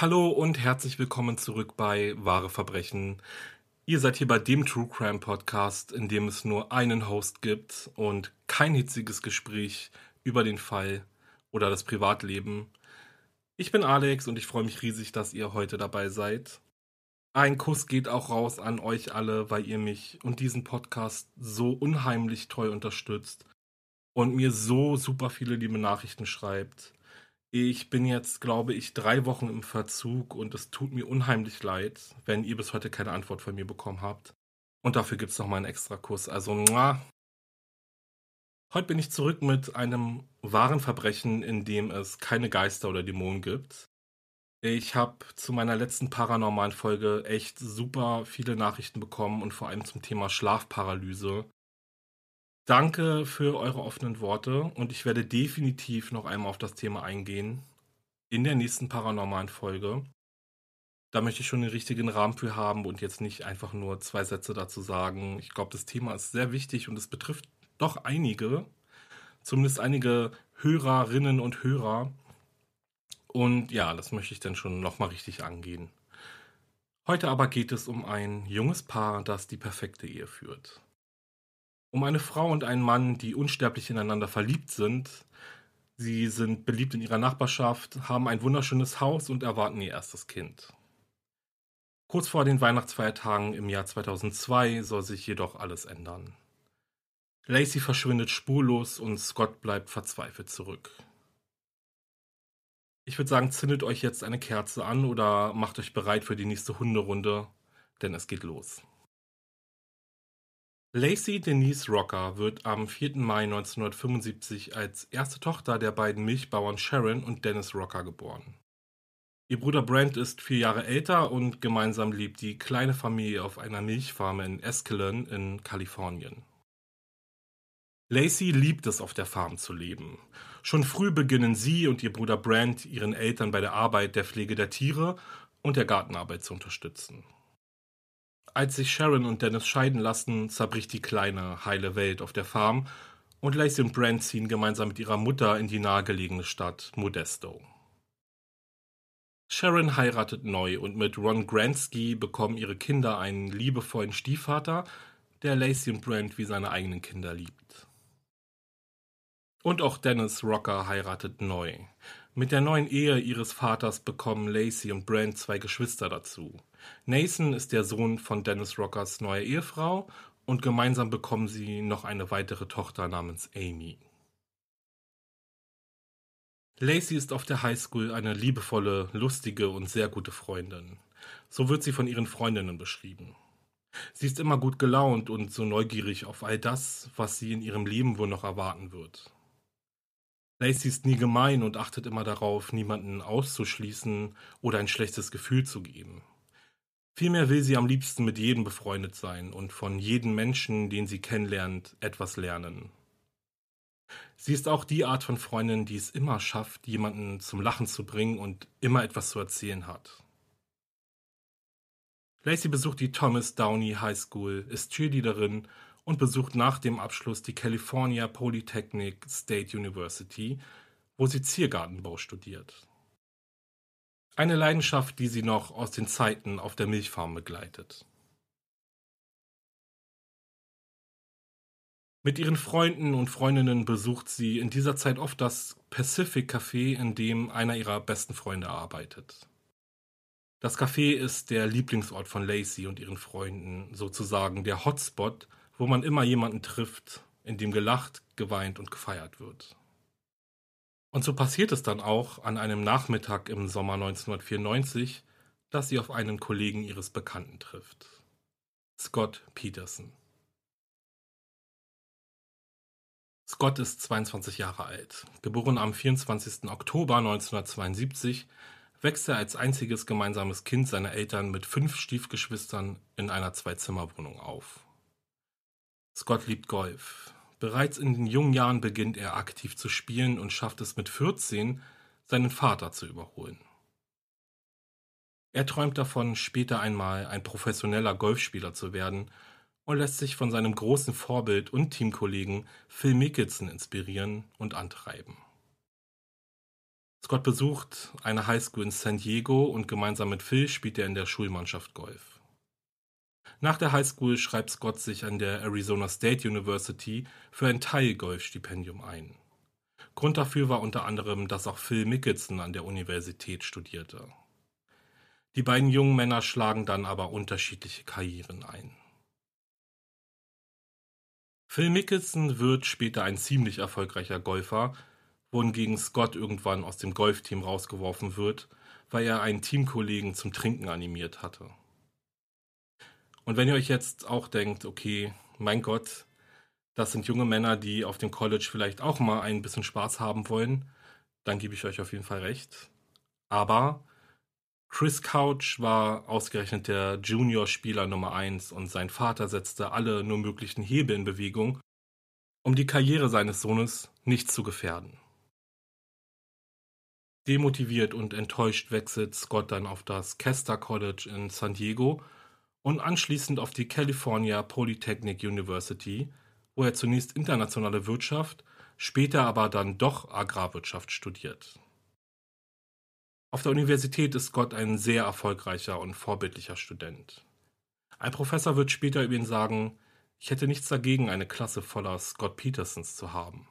Hallo und herzlich willkommen zurück bei Wahre Verbrechen. Ihr seid hier bei dem True Crime Podcast, in dem es nur einen Host gibt und kein hitziges Gespräch über den Fall oder das Privatleben. Ich bin Alex und ich freue mich riesig, dass ihr heute dabei seid. Ein Kuss geht auch raus an euch alle, weil ihr mich und diesen Podcast so unheimlich toll unterstützt und mir so super viele liebe Nachrichten schreibt. Ich bin jetzt, glaube ich, drei Wochen im Verzug und es tut mir unheimlich leid, wenn ihr bis heute keine Antwort von mir bekommen habt. Und dafür gibt es nochmal einen extra Kuss. Also, muah. Heute bin ich zurück mit einem wahren Verbrechen, in dem es keine Geister oder Dämonen gibt. Ich habe zu meiner letzten paranormalen Folge echt super viele Nachrichten bekommen und vor allem zum Thema Schlafparalyse. Danke für eure offenen Worte und ich werde definitiv noch einmal auf das Thema eingehen in der nächsten paranormalen Folge. Da möchte ich schon den richtigen Rahmen für haben und jetzt nicht einfach nur zwei Sätze dazu sagen. Ich glaube, das Thema ist sehr wichtig und es betrifft doch einige, zumindest einige Hörerinnen und Hörer. Und ja, das möchte ich dann schon nochmal richtig angehen. Heute aber geht es um ein junges Paar, das die perfekte Ehe führt. Um eine Frau und einen Mann, die unsterblich ineinander verliebt sind. Sie sind beliebt in ihrer Nachbarschaft, haben ein wunderschönes Haus und erwarten ihr erstes Kind. Kurz vor den Weihnachtsfeiertagen im Jahr 2002 soll sich jedoch alles ändern. Lacey verschwindet spurlos und Scott bleibt verzweifelt zurück. Ich würde sagen, zündet euch jetzt eine Kerze an oder macht euch bereit für die nächste Hunderunde, denn es geht los. Lacey Denise Rocker wird am 4. Mai 1975 als erste Tochter der beiden Milchbauern Sharon und Dennis Rocker geboren. Ihr Bruder Brent ist vier Jahre älter und gemeinsam lebt die kleine Familie auf einer Milchfarm in Escalon in Kalifornien. Lacey liebt es, auf der Farm zu leben. Schon früh beginnen sie und ihr Bruder Brent ihren Eltern bei der Arbeit der Pflege der Tiere und der Gartenarbeit zu unterstützen. Als sich Sharon und Dennis scheiden lassen, zerbricht die kleine, heile Welt auf der Farm und Lacey und Brent ziehen gemeinsam mit ihrer Mutter in die nahegelegene Stadt Modesto. Sharon heiratet neu und mit Ron Gransky bekommen ihre Kinder einen liebevollen Stiefvater, der Lacey und Brent wie seine eigenen Kinder liebt. Und auch Dennis Rocker heiratet neu. Mit der neuen Ehe ihres Vaters bekommen Lacey und Brent zwei Geschwister dazu. Nathan ist der Sohn von Dennis Rockers neuer Ehefrau und gemeinsam bekommen sie noch eine weitere Tochter namens Amy. Lacey ist auf der Highschool eine liebevolle, lustige und sehr gute Freundin. So wird sie von ihren Freundinnen beschrieben. Sie ist immer gut gelaunt und so neugierig auf all das, was sie in ihrem Leben wohl noch erwarten wird. Lacey ist nie gemein und achtet immer darauf, niemanden auszuschließen oder ein schlechtes Gefühl zu geben. Vielmehr will sie am liebsten mit jedem befreundet sein und von jedem Menschen, den sie kennenlernt, etwas lernen. Sie ist auch die Art von Freundin, die es immer schafft, jemanden zum Lachen zu bringen und immer etwas zu erzählen hat. Lacey besucht die Thomas Downey High School, ist Cheerleaderin und besucht nach dem Abschluss die California Polytechnic State University, wo sie Ziergartenbau studiert. Eine Leidenschaft, die sie noch aus den Zeiten auf der Milchfarm begleitet. Mit ihren Freunden und Freundinnen besucht sie in dieser Zeit oft das Pacific Café, in dem einer ihrer besten Freunde arbeitet. Das Café ist der Lieblingsort von Lacey und ihren Freunden, sozusagen der Hotspot, wo man immer jemanden trifft, in dem gelacht, geweint und gefeiert wird. Und so passiert es dann auch an einem Nachmittag im Sommer 1994, dass sie auf einen Kollegen ihres Bekannten trifft. Scott Peterson. Scott ist 22 Jahre alt. Geboren am 24. Oktober 1972, wächst er als einziges gemeinsames Kind seiner Eltern mit fünf Stiefgeschwistern in einer Zwei-Zimmer-Wohnung auf. Scott liebt Golf. Bereits in den jungen Jahren beginnt er aktiv zu spielen und schafft es mit 14, seinen Vater zu überholen. Er träumt davon, später einmal ein professioneller Golfspieler zu werden und lässt sich von seinem großen Vorbild und Teamkollegen Phil Mickelson inspirieren und antreiben. Scott besucht eine Highschool in San Diego und gemeinsam mit Phil spielt er in der Schulmannschaft Golf. Nach der Highschool schreibt Scott sich an der Arizona State University für ein Teilgolfstipendium ein. Grund dafür war unter anderem, dass auch Phil Mickelson an der Universität studierte. Die beiden jungen Männer schlagen dann aber unterschiedliche Karrieren ein. Phil Mickelson wird später ein ziemlich erfolgreicher Golfer, wohingegen Scott irgendwann aus dem Golfteam rausgeworfen wird, weil er einen Teamkollegen zum Trinken animiert hatte. Und wenn ihr euch jetzt auch denkt, okay, mein Gott, das sind junge Männer, die auf dem College vielleicht auch mal ein bisschen Spaß haben wollen, dann gebe ich euch auf jeden Fall recht. Aber Chris Couch war ausgerechnet der Junior-Spieler Nummer 1 und sein Vater setzte alle nur möglichen Hebel in Bewegung, um die Karriere seines Sohnes nicht zu gefährden. Demotiviert und enttäuscht wechselt Scott dann auf das Kester College in San Diego und anschließend auf die California Polytechnic University, wo er zunächst internationale Wirtschaft, später aber dann doch Agrarwirtschaft studiert. Auf der Universität ist Scott ein sehr erfolgreicher und vorbildlicher Student. Ein Professor wird später über ihn sagen, ich hätte nichts dagegen, eine Klasse voller Scott Petersons zu haben.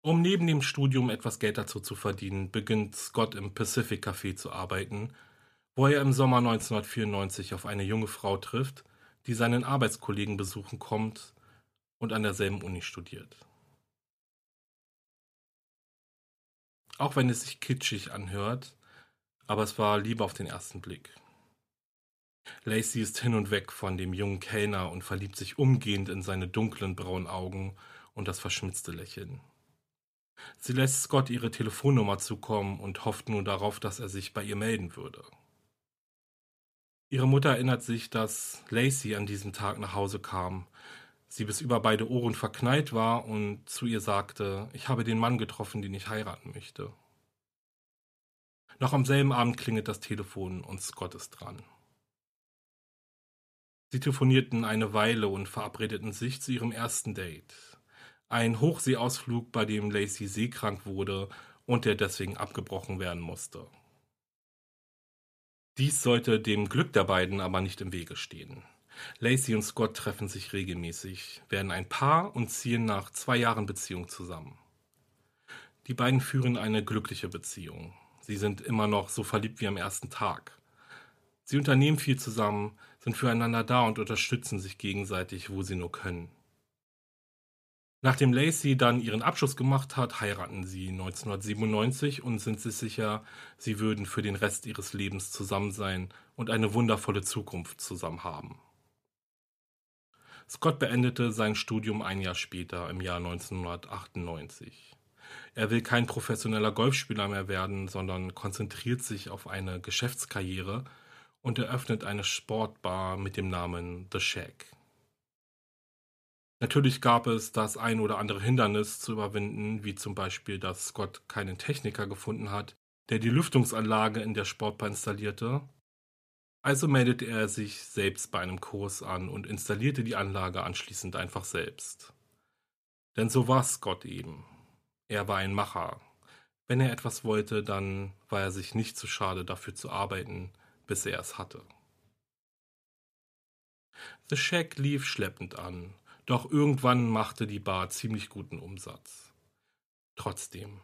Um neben dem Studium etwas Geld dazu zu verdienen, beginnt Scott im Pacific Café zu arbeiten wo er im Sommer 1994 auf eine junge Frau trifft, die seinen Arbeitskollegen besuchen kommt und an derselben Uni studiert. Auch wenn es sich kitschig anhört, aber es war Liebe auf den ersten Blick. Lacey ist hin und weg von dem jungen Kellner und verliebt sich umgehend in seine dunklen braunen Augen und das verschmitzte Lächeln. Sie lässt Scott ihre Telefonnummer zukommen und hofft nur darauf, dass er sich bei ihr melden würde. Ihre Mutter erinnert sich, dass Lacey an diesem Tag nach Hause kam, sie bis über beide Ohren verknallt war und zu ihr sagte, ich habe den Mann getroffen, den ich heiraten möchte. Noch am selben Abend klingelt das Telefon und Scott ist dran. Sie telefonierten eine Weile und verabredeten sich zu ihrem ersten Date. Ein Hochseeausflug, bei dem Lacey seekrank wurde und der deswegen abgebrochen werden musste. Dies sollte dem Glück der beiden aber nicht im Wege stehen. Lacey und Scott treffen sich regelmäßig, werden ein Paar und ziehen nach zwei Jahren Beziehung zusammen. Die beiden führen eine glückliche Beziehung. Sie sind immer noch so verliebt wie am ersten Tag. Sie unternehmen viel zusammen, sind füreinander da und unterstützen sich gegenseitig, wo sie nur können. Nachdem Lacey dann ihren Abschluss gemacht hat, heiraten sie 1997 und sind sich sicher, sie würden für den Rest ihres Lebens zusammen sein und eine wundervolle Zukunft zusammen haben. Scott beendete sein Studium ein Jahr später, im Jahr 1998. Er will kein professioneller Golfspieler mehr werden, sondern konzentriert sich auf eine Geschäftskarriere und eröffnet eine Sportbar mit dem Namen The Shack. Natürlich gab es das ein oder andere Hindernis zu überwinden, wie zum Beispiel, dass Scott keinen Techniker gefunden hat, der die Lüftungsanlage in der Sportbar installierte. Also meldete er sich selbst bei einem Kurs an und installierte die Anlage anschließend einfach selbst. Denn so war Scott eben. Er war ein Macher. Wenn er etwas wollte, dann war er sich nicht zu schade dafür zu arbeiten, bis er es hatte. The Shack lief schleppend an, doch irgendwann machte die Bar ziemlich guten Umsatz. Trotzdem.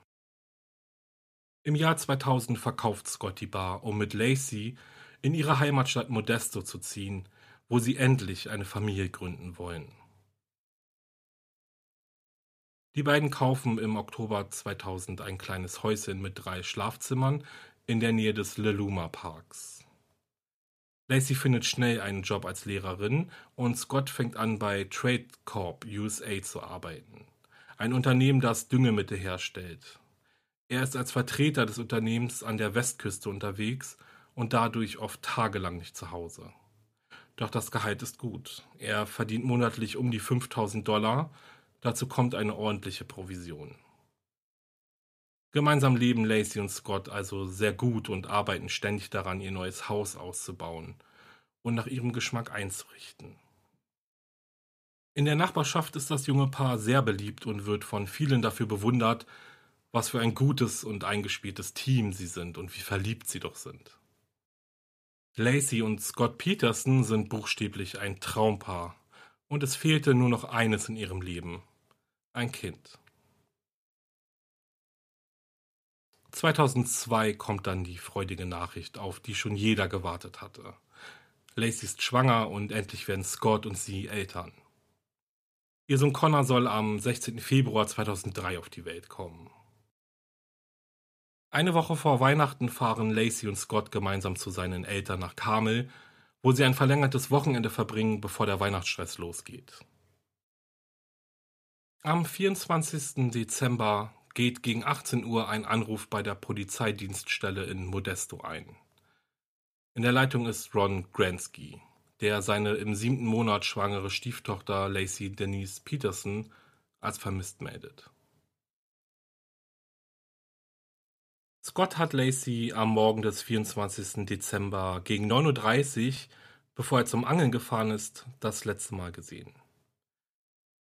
Im Jahr 2000 verkauft Scott die Bar, um mit Lacey in ihre Heimatstadt Modesto zu ziehen, wo sie endlich eine Familie gründen wollen. Die beiden kaufen im Oktober 2000 ein kleines Häuschen mit drei Schlafzimmern in der Nähe des Leluma Parks. Lacey findet schnell einen Job als Lehrerin und Scott fängt an bei Trade Corp USA zu arbeiten, ein Unternehmen, das Düngemittel herstellt. Er ist als Vertreter des Unternehmens an der Westküste unterwegs und dadurch oft tagelang nicht zu Hause. Doch das Gehalt ist gut. Er verdient monatlich um die 5000 Dollar. Dazu kommt eine ordentliche Provision. Gemeinsam leben Lacey und Scott also sehr gut und arbeiten ständig daran, ihr neues Haus auszubauen und nach ihrem Geschmack einzurichten. In der Nachbarschaft ist das junge Paar sehr beliebt und wird von vielen dafür bewundert, was für ein gutes und eingespieltes Team sie sind und wie verliebt sie doch sind. Lacey und Scott Peterson sind buchstäblich ein Traumpaar und es fehlte nur noch eines in ihrem Leben. Ein Kind. 2002 kommt dann die freudige Nachricht, auf die schon jeder gewartet hatte. Lacey ist schwanger und endlich werden Scott und sie Eltern. Ihr Sohn Connor soll am 16. Februar 2003 auf die Welt kommen. Eine Woche vor Weihnachten fahren Lacey und Scott gemeinsam zu seinen Eltern nach Carmel, wo sie ein verlängertes Wochenende verbringen, bevor der Weihnachtsstress losgeht. Am 24. Dezember geht gegen 18 Uhr ein Anruf bei der Polizeidienststelle in Modesto ein. In der Leitung ist Ron Gransky, der seine im siebten Monat schwangere Stieftochter Lacey Denise Peterson als vermisst meldet. Scott hat Lacey am Morgen des 24. Dezember gegen 9.30 Uhr, bevor er zum Angeln gefahren ist, das letzte Mal gesehen.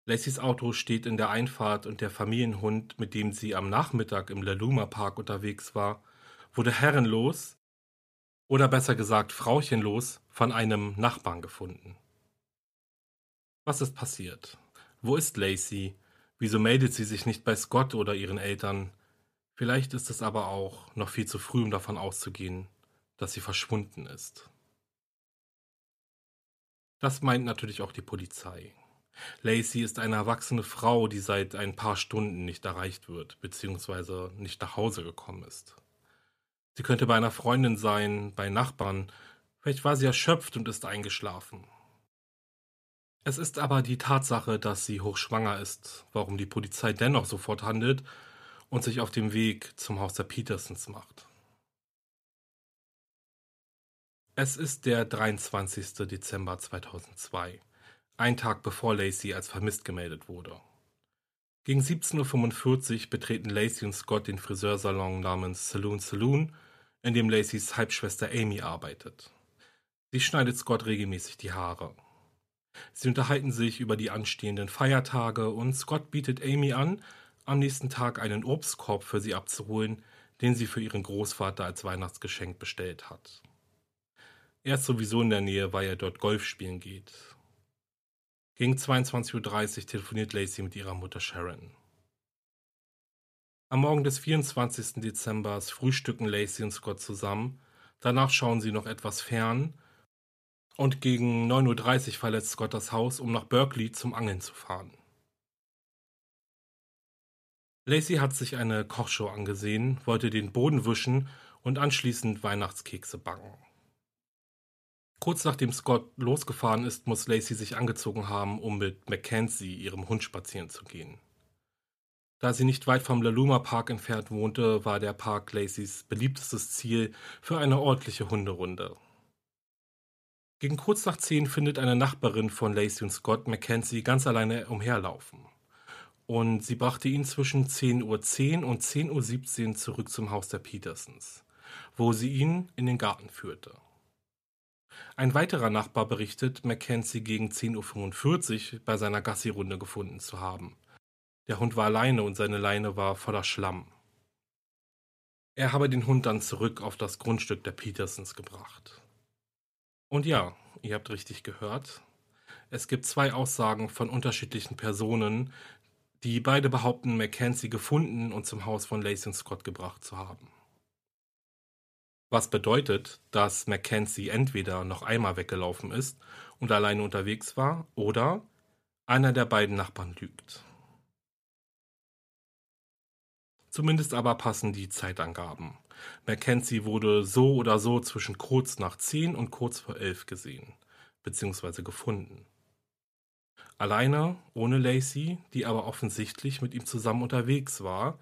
Lacey's Auto steht in der Einfahrt und der Familienhund, mit dem sie am Nachmittag im Laluma Park unterwegs war, wurde herrenlos oder besser gesagt frauchenlos von einem Nachbarn gefunden. Was ist passiert? Wo ist Lacey? Wieso meldet sie sich nicht bei Scott oder ihren Eltern? Vielleicht ist es aber auch noch viel zu früh, um davon auszugehen, dass sie verschwunden ist. Das meint natürlich auch die Polizei. Lacey ist eine erwachsene Frau, die seit ein paar Stunden nicht erreicht wird, beziehungsweise nicht nach Hause gekommen ist. Sie könnte bei einer Freundin sein, bei Nachbarn, vielleicht war sie erschöpft und ist eingeschlafen. Es ist aber die Tatsache, dass sie hochschwanger ist, warum die Polizei dennoch sofort handelt und sich auf dem Weg zum Haus der Petersons macht. Es ist der 23. Dezember 2002, ein Tag bevor Lacey als vermisst gemeldet wurde. Gegen 17.45 Uhr betreten Lacey und Scott den Friseursalon namens Saloon Saloon, in dem Lacey's Halbschwester Amy arbeitet. Sie schneidet Scott regelmäßig die Haare. Sie unterhalten sich über die anstehenden Feiertage und Scott bietet Amy an, am nächsten Tag einen Obstkorb für sie abzuholen, den sie für ihren Großvater als Weihnachtsgeschenk bestellt hat. Er ist sowieso in der Nähe, weil er dort Golf spielen geht. Gegen 22.30 Uhr telefoniert Lacey mit ihrer Mutter Sharon. Am Morgen des 24. Dezember frühstücken Lacey und Scott zusammen, danach schauen sie noch etwas fern und gegen 9.30 Uhr verlässt Scott das Haus, um nach Berkeley zum Angeln zu fahren. Lacey hat sich eine Kochshow angesehen, wollte den Boden wischen und anschließend Weihnachtskekse backen. Kurz nachdem Scott losgefahren ist, muss Lacey sich angezogen haben, um mit Mackenzie, ihrem Hund, spazieren zu gehen. Da sie nicht weit vom Laluma Park entfernt wohnte, war der Park Lacys beliebtestes Ziel für eine ordentliche Hunderunde. Gegen kurz nach zehn findet eine Nachbarin von Lacey und Scott Mackenzie ganz alleine umherlaufen und sie brachte ihn zwischen 10.10 Uhr .10 und 10.17 Uhr zurück zum Haus der Petersons, wo sie ihn in den Garten führte. Ein weiterer Nachbar berichtet, Mackenzie gegen 10.45 Uhr bei seiner Gassi-Runde gefunden zu haben. Der Hund war alleine und seine Leine war voller Schlamm. Er habe den Hund dann zurück auf das Grundstück der Petersons gebracht. Und ja, ihr habt richtig gehört. Es gibt zwei Aussagen von unterschiedlichen Personen, die beide behaupten, Mackenzie gefunden und zum Haus von Lacey Scott gebracht zu haben. Was bedeutet, dass Mackenzie entweder noch einmal weggelaufen ist und alleine unterwegs war oder einer der beiden Nachbarn lügt. Zumindest aber passen die Zeitangaben. Mackenzie wurde so oder so zwischen kurz nach zehn und kurz vor elf gesehen, beziehungsweise gefunden. Alleine, ohne Lacey, die aber offensichtlich mit ihm zusammen unterwegs war,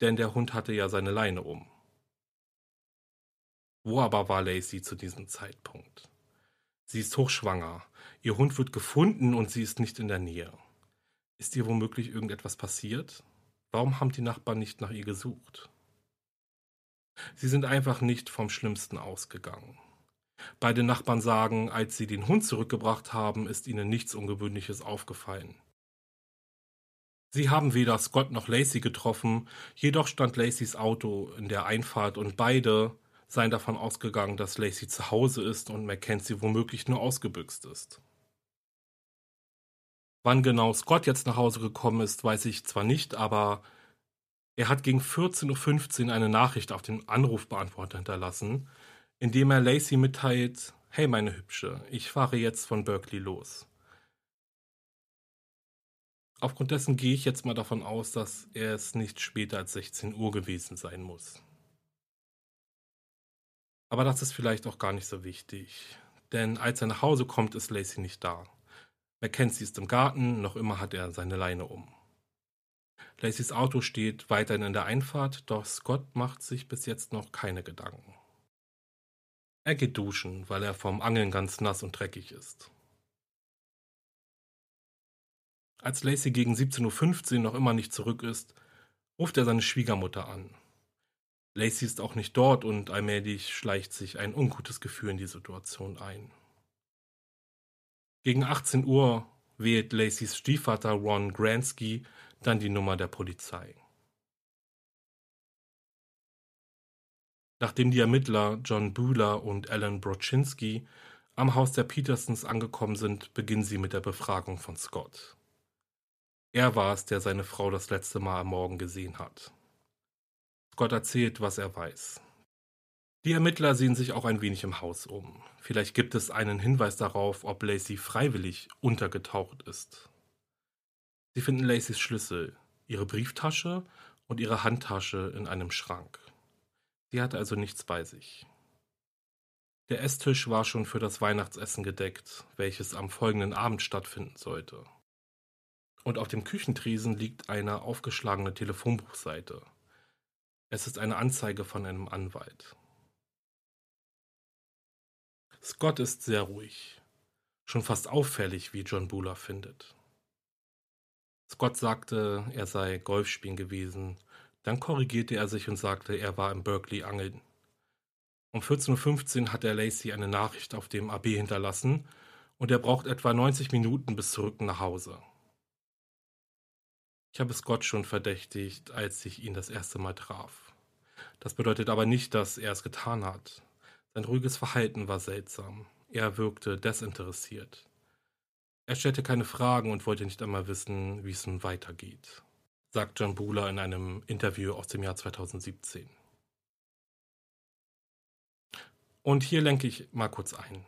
denn der Hund hatte ja seine Leine um. Wo aber war Lacey zu diesem Zeitpunkt? Sie ist hochschwanger. Ihr Hund wird gefunden und sie ist nicht in der Nähe. Ist ihr womöglich irgendetwas passiert? Warum haben die Nachbarn nicht nach ihr gesucht? Sie sind einfach nicht vom Schlimmsten ausgegangen. Beide Nachbarn sagen, als sie den Hund zurückgebracht haben, ist ihnen nichts Ungewöhnliches aufgefallen. Sie haben weder Scott noch Lacey getroffen, jedoch stand Lacys Auto in der Einfahrt und beide seien davon ausgegangen, dass Lacey zu Hause ist und Mackenzie womöglich nur ausgebüxt ist. Wann genau Scott jetzt nach Hause gekommen ist, weiß ich zwar nicht, aber er hat gegen 14.15 Uhr eine Nachricht auf den Anrufbeantworter hinterlassen, in dem er Lacey mitteilt, hey meine Hübsche, ich fahre jetzt von Berkeley los. Aufgrund dessen gehe ich jetzt mal davon aus, dass er es nicht später als 16 Uhr gewesen sein muss. Aber das ist vielleicht auch gar nicht so wichtig. Denn als er nach Hause kommt, ist Lacey nicht da. Mackenzie ist im Garten, noch immer hat er seine Leine um. Lacys Auto steht weiterhin in der Einfahrt, doch Scott macht sich bis jetzt noch keine Gedanken. Er geht duschen, weil er vom Angeln ganz nass und dreckig ist. Als Lacey gegen 17.15 Uhr noch immer nicht zurück ist, ruft er seine Schwiegermutter an. Lacey ist auch nicht dort und allmählich schleicht sich ein ungutes Gefühl in die Situation ein. Gegen 18 Uhr wählt Lacys Stiefvater Ron Gransky dann die Nummer der Polizei. Nachdem die Ermittler John Bühler und Alan Broczynski am Haus der Petersons angekommen sind, beginnen sie mit der Befragung von Scott. Er war es, der seine Frau das letzte Mal am Morgen gesehen hat. Scott erzählt, was er weiß. Die Ermittler sehen sich auch ein wenig im Haus um. Vielleicht gibt es einen Hinweis darauf, ob Lacey freiwillig untergetaucht ist. Sie finden Lacys Schlüssel, ihre Brieftasche und ihre Handtasche in einem Schrank. Sie hatte also nichts bei sich. Der Esstisch war schon für das Weihnachtsessen gedeckt, welches am folgenden Abend stattfinden sollte. Und auf dem Küchentresen liegt eine aufgeschlagene Telefonbuchseite. Es ist eine Anzeige von einem Anwalt. Scott ist sehr ruhig. Schon fast auffällig, wie John Buller findet. Scott sagte, er sei Golfspielen gewesen. Dann korrigierte er sich und sagte, er war im Berkeley angeln. Um 14.15 Uhr hat er Lacey eine Nachricht auf dem AB hinterlassen und er braucht etwa 90 Minuten bis zurück nach Hause. Ich habe Scott schon verdächtigt, als ich ihn das erste Mal traf. Das bedeutet aber nicht, dass er es getan hat. Sein ruhiges Verhalten war seltsam. Er wirkte desinteressiert. Er stellte keine Fragen und wollte nicht einmal wissen, wie es nun weitergeht, sagt John Buhler in einem Interview aus dem Jahr 2017. Und hier lenke ich mal kurz ein.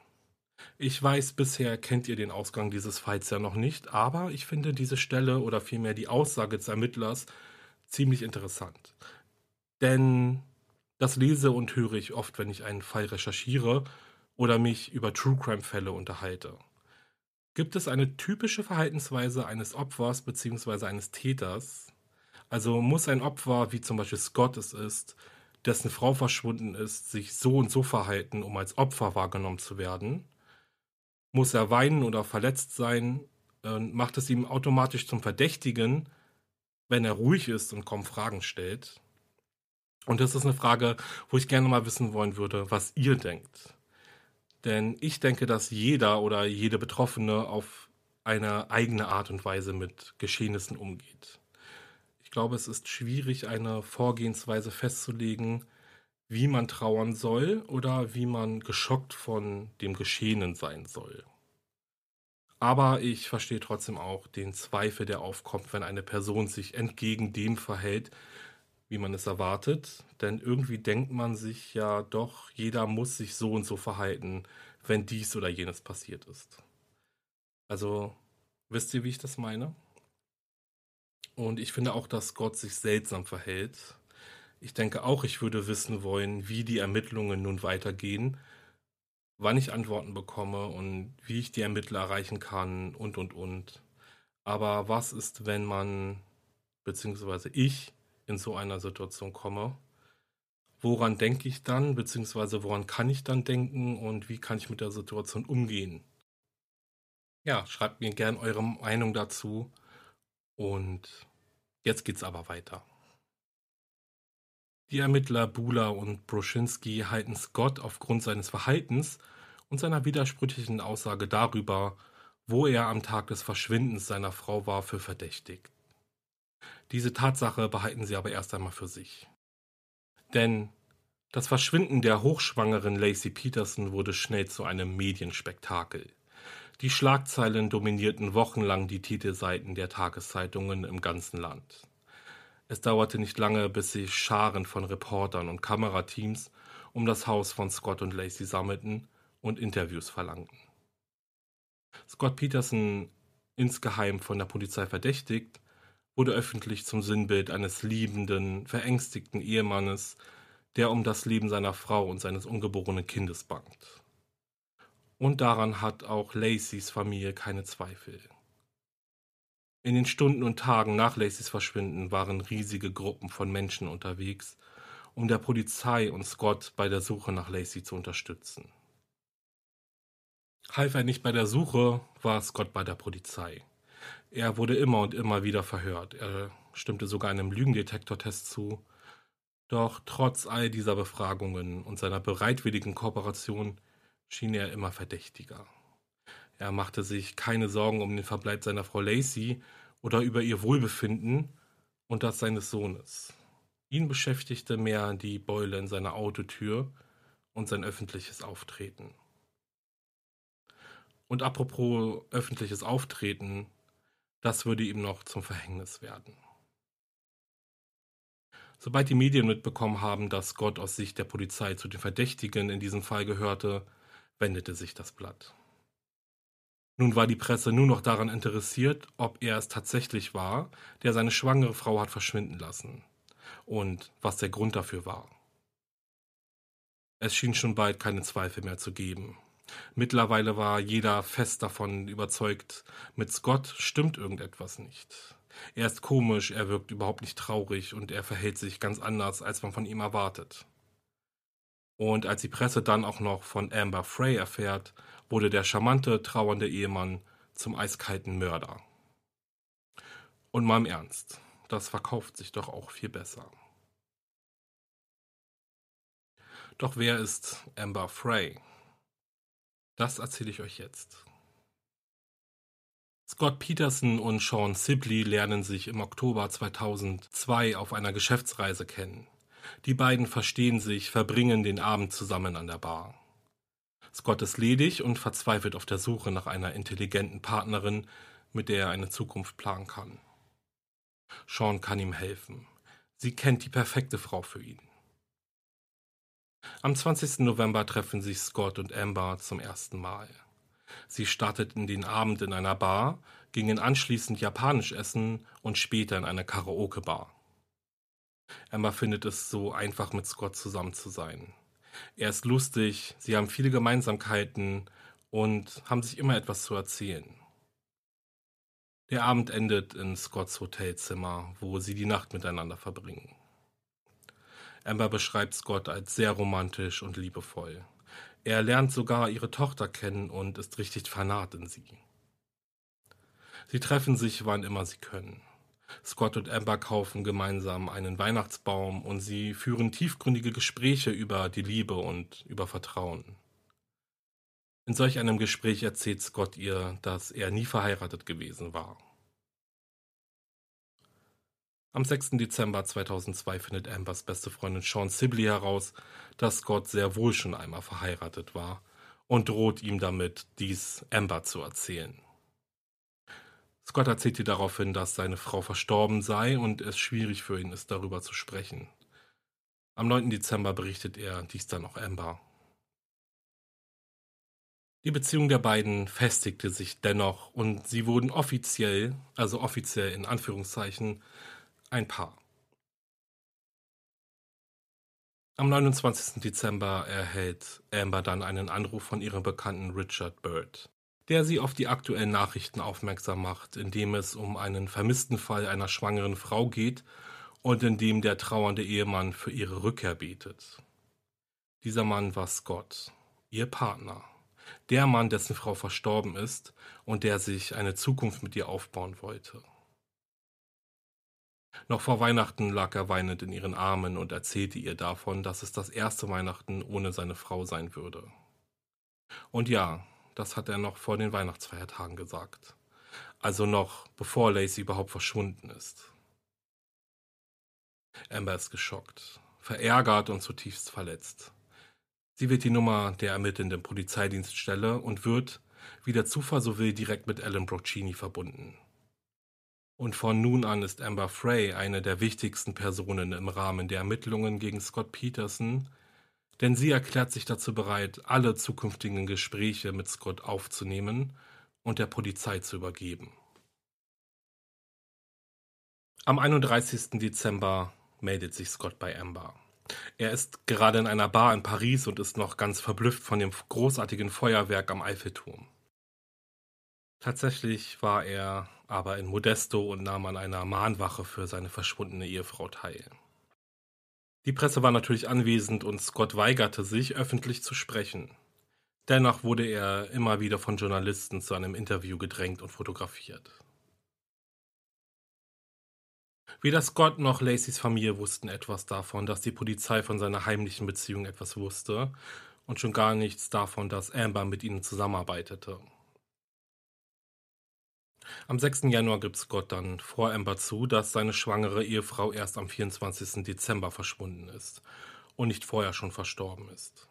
Ich weiß, bisher kennt ihr den Ausgang dieses Falls ja noch nicht, aber ich finde diese Stelle oder vielmehr die Aussage des Ermittlers ziemlich interessant. Denn das lese und höre ich oft, wenn ich einen Fall recherchiere oder mich über True Crime-Fälle unterhalte. Gibt es eine typische Verhaltensweise eines Opfers bzw. eines Täters? Also muss ein Opfer, wie zum Beispiel Scott es ist, dessen Frau verschwunden ist, sich so und so verhalten, um als Opfer wahrgenommen zu werden? Muss er weinen oder verletzt sein? Macht es ihm automatisch zum Verdächtigen, wenn er ruhig ist und kaum Fragen stellt? Und das ist eine Frage, wo ich gerne mal wissen wollen würde, was ihr denkt. Denn ich denke, dass jeder oder jede Betroffene auf eine eigene Art und Weise mit Geschehnissen umgeht. Ich glaube, es ist schwierig, eine Vorgehensweise festzulegen, wie man trauern soll oder wie man geschockt von dem Geschehenen sein soll. Aber ich verstehe trotzdem auch den Zweifel, der aufkommt, wenn eine Person sich entgegen dem verhält, wie man es erwartet. Denn irgendwie denkt man sich ja doch, jeder muss sich so und so verhalten, wenn dies oder jenes passiert ist. Also, wisst ihr, wie ich das meine? Und ich finde auch, dass Gott sich seltsam verhält. Ich denke auch, ich würde wissen wollen, wie die Ermittlungen nun weitergehen, wann ich Antworten bekomme und wie ich die Ermittler erreichen kann und, und, und. Aber was ist, wenn man, beziehungsweise ich, in so einer Situation komme? Woran denke ich dann, beziehungsweise woran kann ich dann denken und wie kann ich mit der Situation umgehen? Ja, schreibt mir gern eure Meinung dazu. Und jetzt geht's aber weiter. Die Ermittler Bula und Broschinski halten Scott aufgrund seines Verhaltens und seiner widersprüchlichen Aussage darüber, wo er am Tag des Verschwindens seiner Frau war, für verdächtig. Diese Tatsache behalten sie aber erst einmal für sich. Denn das Verschwinden der hochschwangeren Lacey Peterson wurde schnell zu einem Medienspektakel. Die Schlagzeilen dominierten wochenlang die Titelseiten der Tageszeitungen im ganzen Land. Es dauerte nicht lange, bis sich Scharen von Reportern und Kamerateams um das Haus von Scott und Lacey sammelten und Interviews verlangten. Scott Peterson, insgeheim von der Polizei verdächtigt, wurde öffentlich zum Sinnbild eines liebenden, verängstigten Ehemannes, der um das Leben seiner Frau und seines ungeborenen Kindes bangt. Und daran hat auch Lacys Familie keine Zweifel. In den Stunden und Tagen nach Lacys Verschwinden waren riesige Gruppen von Menschen unterwegs, um der Polizei und Scott bei der Suche nach Lacey zu unterstützen. Half er nicht bei der Suche, war Scott bei der Polizei. Er wurde immer und immer wieder verhört. Er stimmte sogar einem Lügendetektortest zu. Doch trotz all dieser Befragungen und seiner bereitwilligen Kooperation schien er immer verdächtiger. Er machte sich keine Sorgen um den Verbleib seiner Frau Lacey oder über ihr Wohlbefinden und das seines Sohnes. Ihn beschäftigte mehr die Beule in seiner Autotür und sein öffentliches Auftreten. Und apropos öffentliches Auftreten, das würde ihm noch zum Verhängnis werden. Sobald die Medien mitbekommen haben, dass Gott aus Sicht der Polizei zu den Verdächtigen in diesem Fall gehörte, wendete sich das Blatt. Nun war die Presse nur noch daran interessiert, ob er es tatsächlich war, der seine schwangere Frau hat verschwinden lassen und was der Grund dafür war. Es schien schon bald keine Zweifel mehr zu geben. Mittlerweile war jeder fest davon überzeugt, mit Scott stimmt irgendetwas nicht. Er ist komisch, er wirkt überhaupt nicht traurig und er verhält sich ganz anders, als man von ihm erwartet. Und als die Presse dann auch noch von Amber Frey erfährt, wurde der charmante, trauernde Ehemann zum eiskalten Mörder. Und mal im Ernst, das verkauft sich doch auch viel besser. Doch wer ist Amber Frey? Das erzähle ich euch jetzt. Scott Peterson und Sean Sibley lernen sich im Oktober 2002 auf einer Geschäftsreise kennen. Die beiden verstehen sich, verbringen den Abend zusammen an der Bar. Scott ist ledig und verzweifelt auf der Suche nach einer intelligenten Partnerin, mit der er eine Zukunft planen kann. Sean kann ihm helfen. Sie kennt die perfekte Frau für ihn. Am 20. November treffen sich Scott und Amber zum ersten Mal. Sie starteten den Abend in einer Bar, gingen anschließend japanisch essen und später in eine Karaoke-Bar. Emma findet es so einfach, mit Scott zusammen zu sein. Er ist lustig, sie haben viele Gemeinsamkeiten und haben sich immer etwas zu erzählen. Der Abend endet in Scotts Hotelzimmer, wo sie die Nacht miteinander verbringen. Amber beschreibt Scott als sehr romantisch und liebevoll. Er lernt sogar ihre Tochter kennen und ist richtig fanat in sie. Sie treffen sich, wann immer sie können. Scott und Amber kaufen gemeinsam einen Weihnachtsbaum und sie führen tiefgründige Gespräche über die Liebe und über Vertrauen. In solch einem Gespräch erzählt Scott ihr, dass er nie verheiratet gewesen war. Am 6. Dezember 2002 findet Ambers beste Freundin Sean Sibley heraus, dass Scott sehr wohl schon einmal verheiratet war und droht ihm damit, dies Amber zu erzählen. Scott erzählt ihr daraufhin, dass seine Frau verstorben sei und es schwierig für ihn ist, darüber zu sprechen. Am 9. Dezember berichtet er dies dann auch Amber. Die Beziehung der beiden festigte sich dennoch und sie wurden offiziell, also offiziell in Anführungszeichen, ein Paar. Am 29. Dezember erhält Amber dann einen Anruf von ihrem Bekannten Richard Bird der sie auf die aktuellen Nachrichten aufmerksam macht, indem es um einen vermissten Fall einer schwangeren Frau geht und in dem der trauernde Ehemann für ihre Rückkehr betet. Dieser Mann war Scott, ihr Partner, der Mann, dessen Frau verstorben ist und der sich eine Zukunft mit ihr aufbauen wollte. Noch vor Weihnachten lag er weinend in ihren Armen und erzählte ihr davon, dass es das erste Weihnachten ohne seine Frau sein würde. Und ja, das hat er noch vor den Weihnachtsfeiertagen gesagt. Also noch bevor Lacey überhaupt verschwunden ist. Amber ist geschockt, verärgert und zutiefst verletzt. Sie wird die Nummer der ermittelnden Polizeidienststelle und wird, wie der Zufall so will, direkt mit Alan Broccini verbunden. Und von nun an ist Amber Frey eine der wichtigsten Personen im Rahmen der Ermittlungen gegen Scott Peterson, denn sie erklärt sich dazu bereit, alle zukünftigen Gespräche mit Scott aufzunehmen und der Polizei zu übergeben. Am 31. Dezember meldet sich Scott bei Amber. Er ist gerade in einer Bar in Paris und ist noch ganz verblüfft von dem großartigen Feuerwerk am Eiffelturm. Tatsächlich war er aber in Modesto und nahm an einer Mahnwache für seine verschwundene Ehefrau teil. Die Presse war natürlich anwesend und Scott weigerte sich, öffentlich zu sprechen. Dennoch wurde er immer wieder von Journalisten zu einem Interview gedrängt und fotografiert. Weder Scott noch Lacys Familie wussten etwas davon, dass die Polizei von seiner heimlichen Beziehung etwas wusste und schon gar nichts davon, dass Amber mit ihnen zusammenarbeitete. Am 6. Januar gibt Scott dann vor Amber zu, dass seine schwangere Ehefrau erst am 24. Dezember verschwunden ist und nicht vorher schon verstorben ist.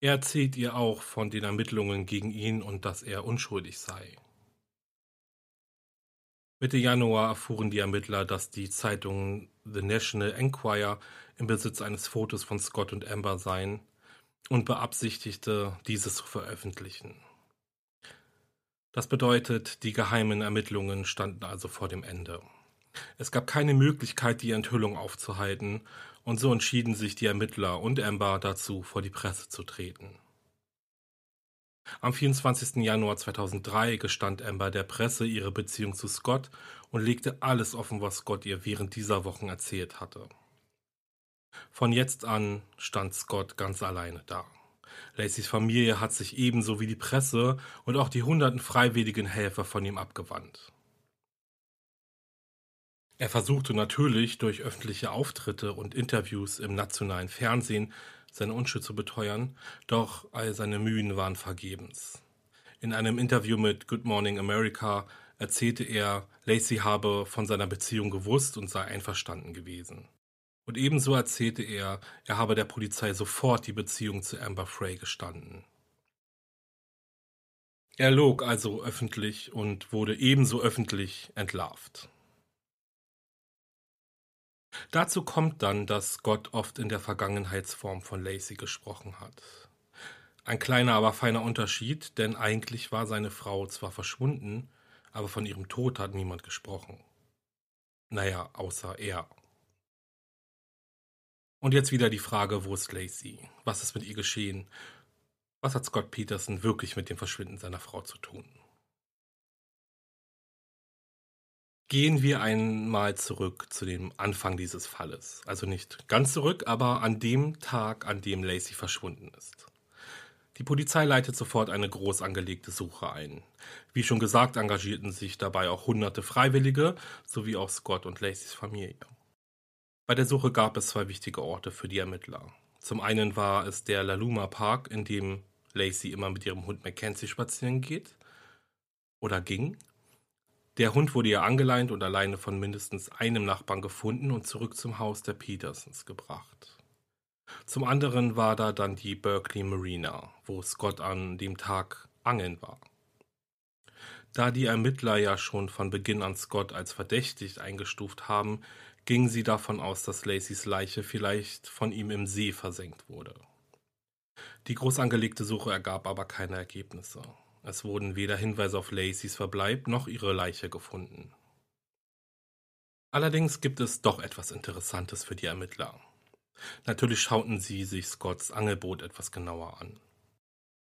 Er erzählt ihr auch von den Ermittlungen gegen ihn und dass er unschuldig sei. Mitte Januar erfuhren die Ermittler, dass die Zeitung The National Enquirer im Besitz eines Fotos von Scott und Amber seien und beabsichtigte, dieses zu veröffentlichen. Das bedeutet, die geheimen Ermittlungen standen also vor dem Ende. Es gab keine Möglichkeit, die Enthüllung aufzuhalten, und so entschieden sich die Ermittler und Amber dazu, vor die Presse zu treten. Am 24. Januar 2003 gestand Amber der Presse ihre Beziehung zu Scott und legte alles offen, was Scott ihr während dieser Wochen erzählt hatte. Von jetzt an stand Scott ganz alleine da. Lacys Familie hat sich ebenso wie die Presse und auch die hunderten freiwilligen Helfer von ihm abgewandt. Er versuchte natürlich durch öffentliche Auftritte und Interviews im nationalen Fernsehen seine Unschuld zu beteuern, doch all seine Mühen waren vergebens. In einem Interview mit Good Morning America erzählte er, Lacey habe von seiner Beziehung gewusst und sei einverstanden gewesen. Und ebenso erzählte er, er habe der Polizei sofort die Beziehung zu Amber Frey gestanden. Er log also öffentlich und wurde ebenso öffentlich entlarvt. Dazu kommt dann, dass Gott oft in der Vergangenheitsform von Lacey gesprochen hat. Ein kleiner, aber feiner Unterschied, denn eigentlich war seine Frau zwar verschwunden, aber von ihrem Tod hat niemand gesprochen. Naja, außer er. Und jetzt wieder die Frage, wo ist Lacey? Was ist mit ihr geschehen? Was hat Scott Peterson wirklich mit dem Verschwinden seiner Frau zu tun? Gehen wir einmal zurück zu dem Anfang dieses Falles. Also nicht ganz zurück, aber an dem Tag, an dem Lacey verschwunden ist. Die Polizei leitet sofort eine groß angelegte Suche ein. Wie schon gesagt, engagierten sich dabei auch hunderte Freiwillige sowie auch Scott und Lacys Familie. Bei der Suche gab es zwei wichtige Orte für die Ermittler. Zum einen war es der Laluma Park, in dem Lacey immer mit ihrem Hund Mackenzie spazieren geht oder ging. Der Hund wurde ihr angeleint und alleine von mindestens einem Nachbarn gefunden und zurück zum Haus der Petersons gebracht. Zum anderen war da dann die Berkeley Marina, wo Scott an dem Tag angeln war. Da die Ermittler ja schon von Beginn an Scott als verdächtig eingestuft haben, gingen sie davon aus, dass Lacys Leiche vielleicht von ihm im See versenkt wurde. Die groß angelegte Suche ergab aber keine Ergebnisse. Es wurden weder Hinweise auf Lacys Verbleib noch ihre Leiche gefunden. Allerdings gibt es doch etwas Interessantes für die Ermittler. Natürlich schauten sie sich Scotts Angelboot etwas genauer an.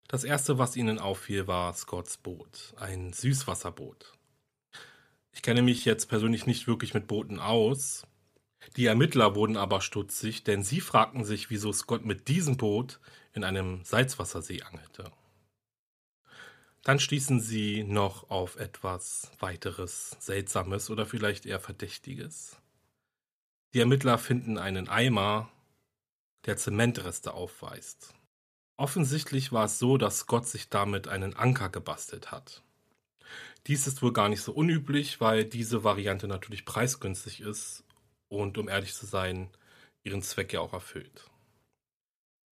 Das erste, was ihnen auffiel, war Scotts Boot, ein Süßwasserboot. Ich kenne mich jetzt persönlich nicht wirklich mit Booten aus. Die Ermittler wurden aber stutzig, denn sie fragten sich, wieso Scott mit diesem Boot in einem Salzwassersee angelte. Dann stießen sie noch auf etwas weiteres Seltsames oder vielleicht eher Verdächtiges. Die Ermittler finden einen Eimer, der Zementreste aufweist. Offensichtlich war es so, dass Scott sich damit einen Anker gebastelt hat. Dies ist wohl gar nicht so unüblich, weil diese Variante natürlich preisgünstig ist und, um ehrlich zu sein, ihren Zweck ja auch erfüllt.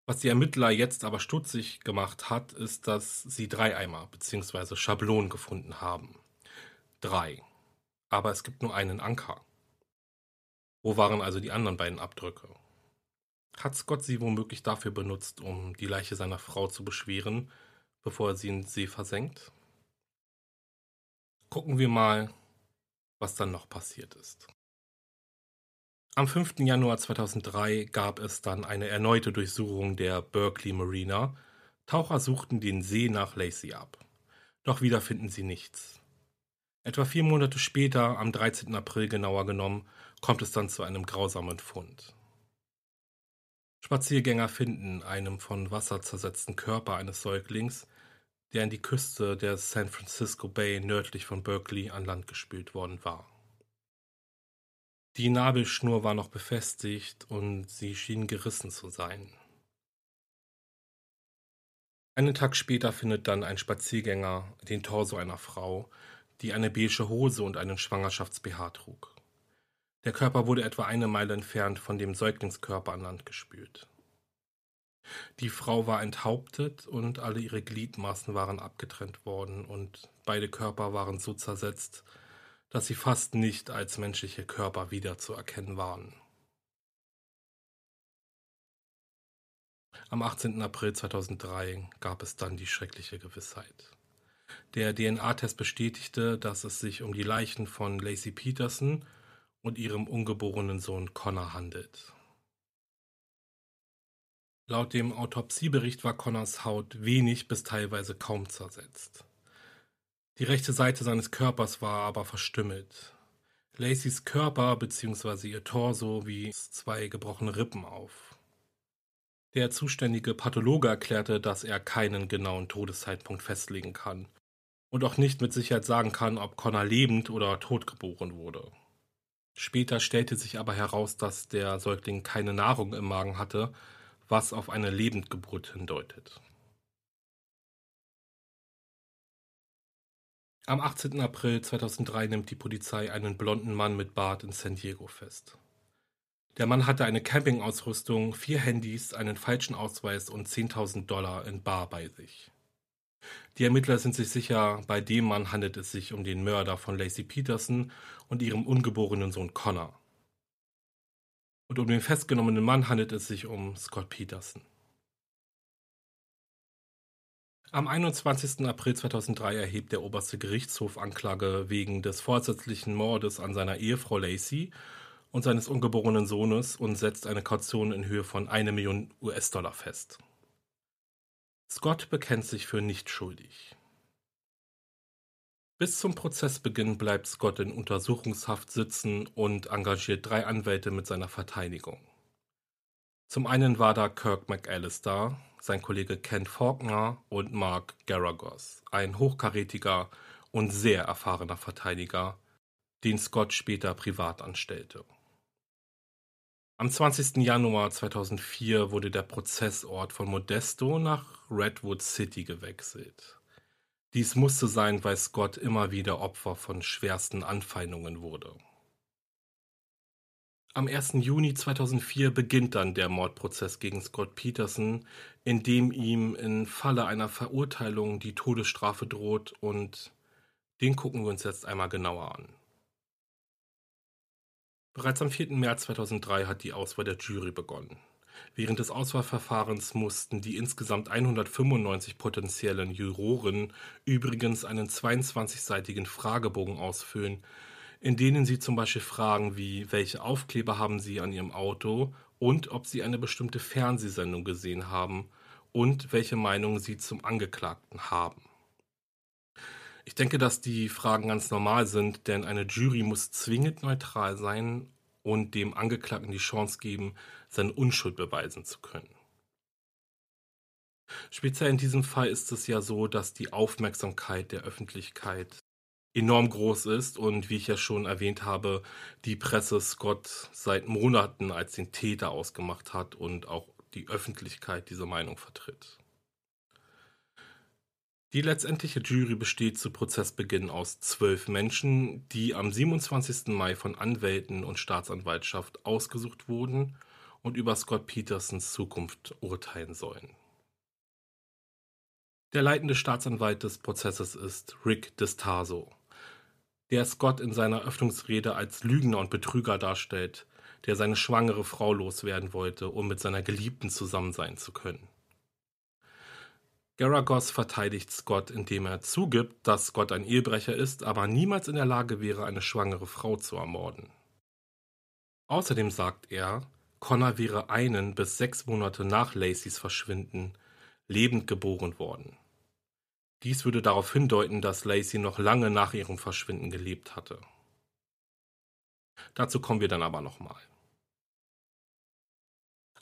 Was die Ermittler jetzt aber stutzig gemacht hat, ist, dass sie drei Eimer bzw. Schablonen gefunden haben. Drei. Aber es gibt nur einen Anker. Wo waren also die anderen beiden Abdrücke? Hat Scott sie womöglich dafür benutzt, um die Leiche seiner Frau zu beschweren, bevor er sie in den See versenkt? Gucken wir mal, was dann noch passiert ist. Am 5. Januar 2003 gab es dann eine erneute Durchsuchung der Berkeley Marina. Taucher suchten den See nach Lacey ab. Doch wieder finden sie nichts. Etwa vier Monate später, am 13. April genauer genommen, kommt es dann zu einem grausamen Fund. Spaziergänger finden einen von Wasser zersetzten Körper eines Säuglings, der in die Küste der San Francisco Bay nördlich von Berkeley an Land gespült worden war. Die Nabelschnur war noch befestigt und sie schien gerissen zu sein. Einen Tag später findet dann ein Spaziergänger den Torso einer Frau, die eine beige Hose und einen Schwangerschafts-BH trug. Der Körper wurde etwa eine Meile entfernt von dem Säuglingskörper an Land gespült. Die Frau war enthauptet und alle ihre Gliedmaßen waren abgetrennt worden und beide Körper waren so zersetzt, dass sie fast nicht als menschliche Körper wiederzuerkennen waren. Am 18. April 2003 gab es dann die schreckliche Gewissheit. Der DNA-Test bestätigte, dass es sich um die Leichen von Lacey Peterson und ihrem ungeborenen Sohn Connor handelt. Laut dem Autopsiebericht war Connors Haut wenig bis teilweise kaum zersetzt. Die rechte Seite seines Körpers war aber verstümmelt. Lacys Körper bzw. ihr Torso wies zwei gebrochene Rippen auf. Der zuständige Pathologe erklärte, dass er keinen genauen Todeszeitpunkt festlegen kann und auch nicht mit Sicherheit sagen kann, ob Connor lebend oder tot geboren wurde. Später stellte sich aber heraus, dass der Säugling keine Nahrung im Magen hatte, was auf eine Lebendgeburt hindeutet. Am 18. April 2003 nimmt die Polizei einen blonden Mann mit Bart in San Diego fest. Der Mann hatte eine Campingausrüstung, vier Handys, einen falschen Ausweis und 10.000 Dollar in Bar bei sich. Die Ermittler sind sich sicher, bei dem Mann handelt es sich um den Mörder von Lacey Peterson und ihrem ungeborenen Sohn Connor. Und um den festgenommenen Mann handelt es sich um Scott Peterson. Am 21. April 2003 erhebt der oberste Gerichtshof Anklage wegen des vorsätzlichen Mordes an seiner Ehefrau Lacey und seines ungeborenen Sohnes und setzt eine Kaution in Höhe von 1 Million US-Dollar fest. Scott bekennt sich für nicht schuldig. Bis zum Prozessbeginn bleibt Scott in Untersuchungshaft sitzen und engagiert drei Anwälte mit seiner Verteidigung. Zum einen war da Kirk McAllister, sein Kollege Ken Faulkner und Mark Garagos, ein hochkarätiger und sehr erfahrener Verteidiger, den Scott später privat anstellte. Am 20. Januar 2004 wurde der Prozessort von Modesto nach Redwood City gewechselt. Dies musste sein, weil Scott immer wieder Opfer von schwersten Anfeindungen wurde. Am 1. Juni 2004 beginnt dann der Mordprozess gegen Scott Peterson, in dem ihm im Falle einer Verurteilung die Todesstrafe droht und den gucken wir uns jetzt einmal genauer an. Bereits am 4. März 2003 hat die Auswahl der Jury begonnen. Während des Auswahlverfahrens mussten die insgesamt 195 potenziellen Juroren übrigens einen 22-seitigen Fragebogen ausfüllen, in denen sie zum Beispiel fragen wie, welche Aufkleber haben sie an ihrem Auto und ob sie eine bestimmte Fernsehsendung gesehen haben und welche Meinung sie zum Angeklagten haben. Ich denke, dass die Fragen ganz normal sind, denn eine Jury muss zwingend neutral sein und dem Angeklagten die Chance geben, seine Unschuld beweisen zu können. Speziell in diesem Fall ist es ja so, dass die Aufmerksamkeit der Öffentlichkeit enorm groß ist und wie ich ja schon erwähnt habe, die Presse Scott seit Monaten als den Täter ausgemacht hat und auch die Öffentlichkeit diese Meinung vertritt. Die letztendliche Jury besteht zu Prozessbeginn aus zwölf Menschen, die am 27. Mai von Anwälten und Staatsanwaltschaft ausgesucht wurden und über Scott Petersons Zukunft urteilen sollen. Der leitende Staatsanwalt des Prozesses ist Rick Destaso, der Scott in seiner Öffnungsrede als Lügner und Betrüger darstellt, der seine schwangere Frau loswerden wollte, um mit seiner Geliebten zusammen sein zu können. Garagos verteidigt Scott, indem er zugibt, dass Scott ein Ehebrecher ist, aber niemals in der Lage wäre, eine schwangere Frau zu ermorden. Außerdem sagt er, Connor wäre einen bis sechs Monate nach Lacys Verschwinden lebend geboren worden. Dies würde darauf hindeuten, dass Lacey noch lange nach ihrem Verschwinden gelebt hatte. Dazu kommen wir dann aber nochmal.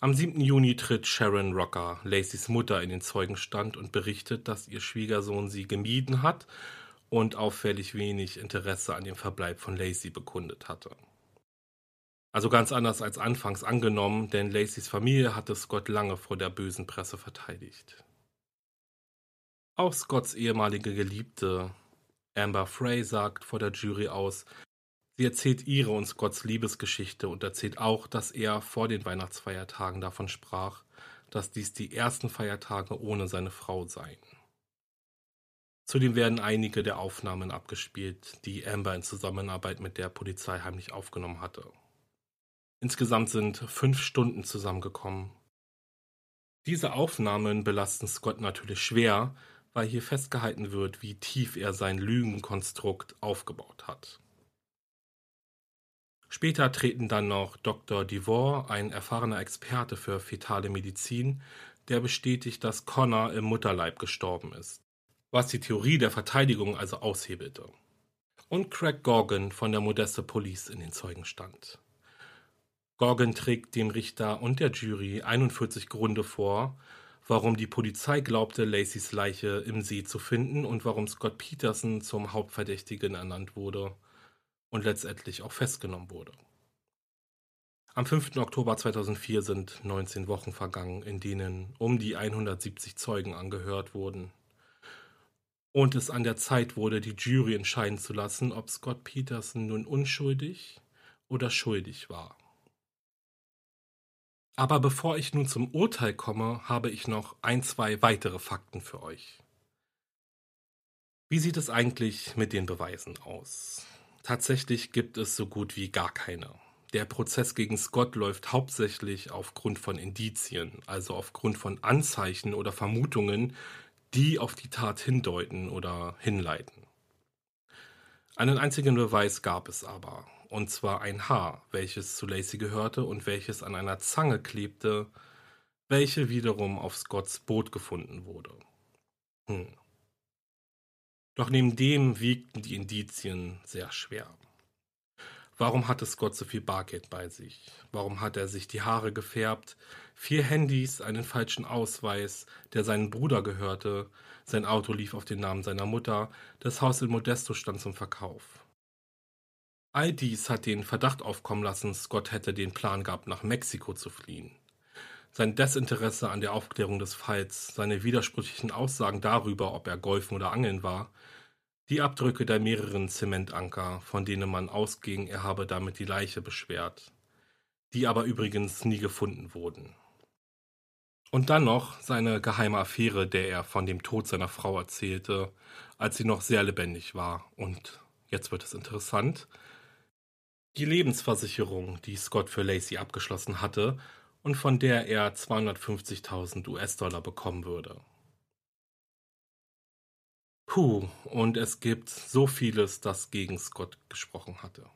Am 7. Juni tritt Sharon Rocker, Lacys Mutter, in den Zeugenstand und berichtet, dass ihr Schwiegersohn sie gemieden hat und auffällig wenig Interesse an dem Verbleib von Lacey bekundet hatte. Also ganz anders als anfangs angenommen, denn Lacys Familie hatte Scott lange vor der bösen Presse verteidigt. Auch Scotts ehemalige Geliebte Amber Frey sagt vor der Jury aus, Sie erzählt ihre und Scotts Liebesgeschichte und erzählt auch, dass er vor den Weihnachtsfeiertagen davon sprach, dass dies die ersten Feiertage ohne seine Frau seien. Zudem werden einige der Aufnahmen abgespielt, die Amber in Zusammenarbeit mit der Polizei heimlich aufgenommen hatte. Insgesamt sind fünf Stunden zusammengekommen. Diese Aufnahmen belasten Scott natürlich schwer, weil hier festgehalten wird, wie tief er sein Lügenkonstrukt aufgebaut hat. Später treten dann noch Dr. Devore, ein erfahrener Experte für fetale Medizin, der bestätigt, dass Connor im Mutterleib gestorben ist, was die Theorie der Verteidigung also aushebelte. Und Craig Gorgon von der Modeste Police in den Zeugenstand. Gorgon trägt dem Richter und der Jury 41 Gründe vor, warum die Polizei glaubte, Lacys Leiche im See zu finden und warum Scott Peterson zum Hauptverdächtigen ernannt wurde und letztendlich auch festgenommen wurde. Am 5. Oktober 2004 sind 19 Wochen vergangen, in denen um die 170 Zeugen angehört wurden. Und es an der Zeit wurde, die Jury entscheiden zu lassen, ob Scott Peterson nun unschuldig oder schuldig war. Aber bevor ich nun zum Urteil komme, habe ich noch ein, zwei weitere Fakten für euch. Wie sieht es eigentlich mit den Beweisen aus? Tatsächlich gibt es so gut wie gar keine. Der Prozess gegen Scott läuft hauptsächlich aufgrund von Indizien, also aufgrund von Anzeichen oder Vermutungen, die auf die Tat hindeuten oder hinleiten. Einen einzigen Beweis gab es aber, und zwar ein Haar, welches zu Lacey gehörte und welches an einer Zange klebte, welche wiederum auf Scotts Boot gefunden wurde. Hm. Doch neben dem wiegten die Indizien sehr schwer. Warum hatte Scott so viel Bargeld bei sich? Warum hat er sich die Haare gefärbt? Vier Handys, einen falschen Ausweis, der seinem Bruder gehörte. Sein Auto lief auf den Namen seiner Mutter. Das Haus in Modesto stand zum Verkauf. All dies hat den Verdacht aufkommen lassen, Scott hätte den Plan gehabt, nach Mexiko zu fliehen. Sein Desinteresse an der Aufklärung des Falls, seine widersprüchlichen Aussagen darüber, ob er Golfen oder Angeln war, die Abdrücke der mehreren Zementanker, von denen man ausging, er habe damit die Leiche beschwert, die aber übrigens nie gefunden wurden. Und dann noch seine geheime Affäre, der er von dem Tod seiner Frau erzählte, als sie noch sehr lebendig war. Und jetzt wird es interessant. Die Lebensversicherung, die Scott für Lacey abgeschlossen hatte und von der er 250.000 US-Dollar bekommen würde. Puh, und es gibt so vieles, das gegen Scott gesprochen hatte.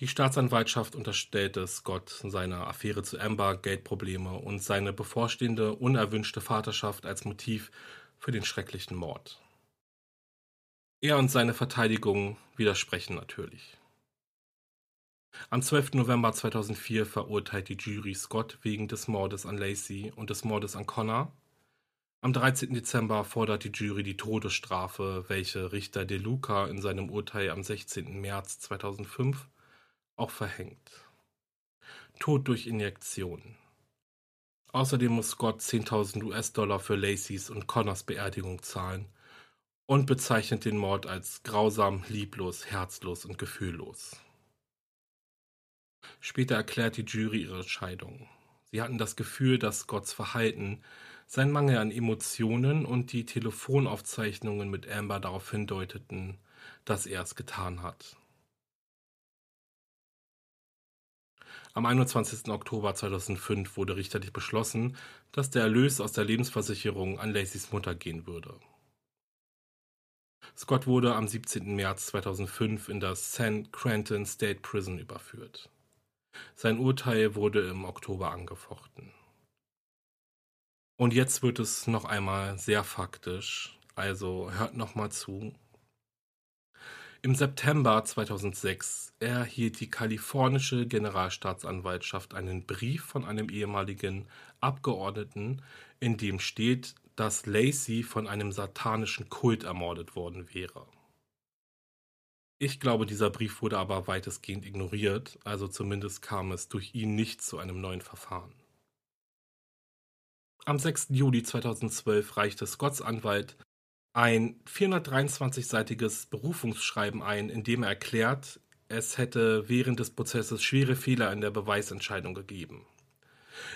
Die Staatsanwaltschaft unterstellte Scott seine Affäre zu Amber, Geldprobleme und seine bevorstehende unerwünschte Vaterschaft als Motiv für den schrecklichen Mord. Er und seine Verteidigung widersprechen natürlich. Am 12. November 2004 verurteilt die Jury Scott wegen des Mordes an Lacey und des Mordes an Connor. Am 13. Dezember fordert die Jury die Todesstrafe, welche Richter De Luca in seinem Urteil am 16. März 2005 auch verhängt. Tod durch Injektion. Außerdem muss Scott 10.000 US-Dollar für Lacys und Connors Beerdigung zahlen und bezeichnet den Mord als grausam, lieblos, herzlos und gefühllos. Später erklärt die Jury ihre Entscheidung. Sie hatten das Gefühl, dass Scotts Verhalten, sein Mangel an Emotionen und die Telefonaufzeichnungen mit Amber darauf hindeuteten, dass er es getan hat. Am 21. Oktober 2005 wurde richterlich beschlossen, dass der Erlös aus der Lebensversicherung an Lacys Mutter gehen würde. Scott wurde am 17. März 2005 in das San Quentin State Prison überführt. Sein Urteil wurde im Oktober angefochten. Und jetzt wird es noch einmal sehr faktisch, also hört noch mal zu. Im September 2006 erhielt die kalifornische Generalstaatsanwaltschaft einen Brief von einem ehemaligen Abgeordneten, in dem steht, dass Lacey von einem satanischen Kult ermordet worden wäre. Ich glaube, dieser Brief wurde aber weitestgehend ignoriert, also zumindest kam es durch ihn nicht zu einem neuen Verfahren. Am 6. Juli 2012 reichte Scotts Anwalt ein 423-seitiges Berufungsschreiben ein, in dem er erklärt, es hätte während des Prozesses schwere Fehler in der Beweisentscheidung gegeben.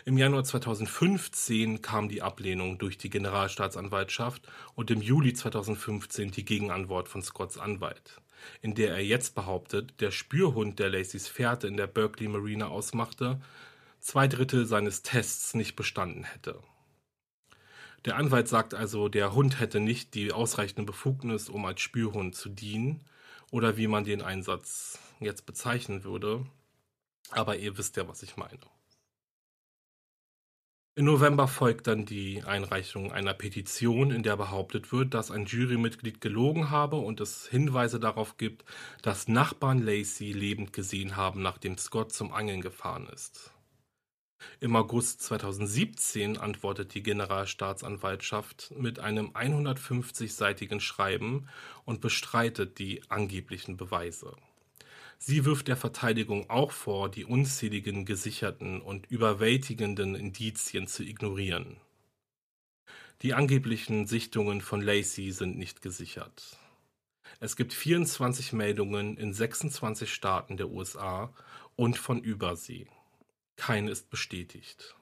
Im Januar 2015 kam die Ablehnung durch die Generalstaatsanwaltschaft und im Juli 2015 die Gegenantwort von Scotts Anwalt in der er jetzt behauptet, der Spürhund, der Lacys Fährte in der Berkeley Marina ausmachte, zwei Drittel seines Tests nicht bestanden hätte. Der Anwalt sagt also, der Hund hätte nicht die ausreichende Befugnis, um als Spürhund zu dienen, oder wie man den Einsatz jetzt bezeichnen würde. Aber ihr wisst ja, was ich meine. Im November folgt dann die Einreichung einer Petition, in der behauptet wird, dass ein Jurymitglied gelogen habe und es Hinweise darauf gibt, dass Nachbarn Lacey lebend gesehen haben, nachdem Scott zum Angeln gefahren ist. Im August 2017 antwortet die Generalstaatsanwaltschaft mit einem 150-seitigen Schreiben und bestreitet die angeblichen Beweise. Sie wirft der Verteidigung auch vor, die unzähligen gesicherten und überwältigenden Indizien zu ignorieren. Die angeblichen Sichtungen von Lacey sind nicht gesichert. Es gibt 24 Meldungen in 26 Staaten der USA und von Übersee. Keine ist bestätigt.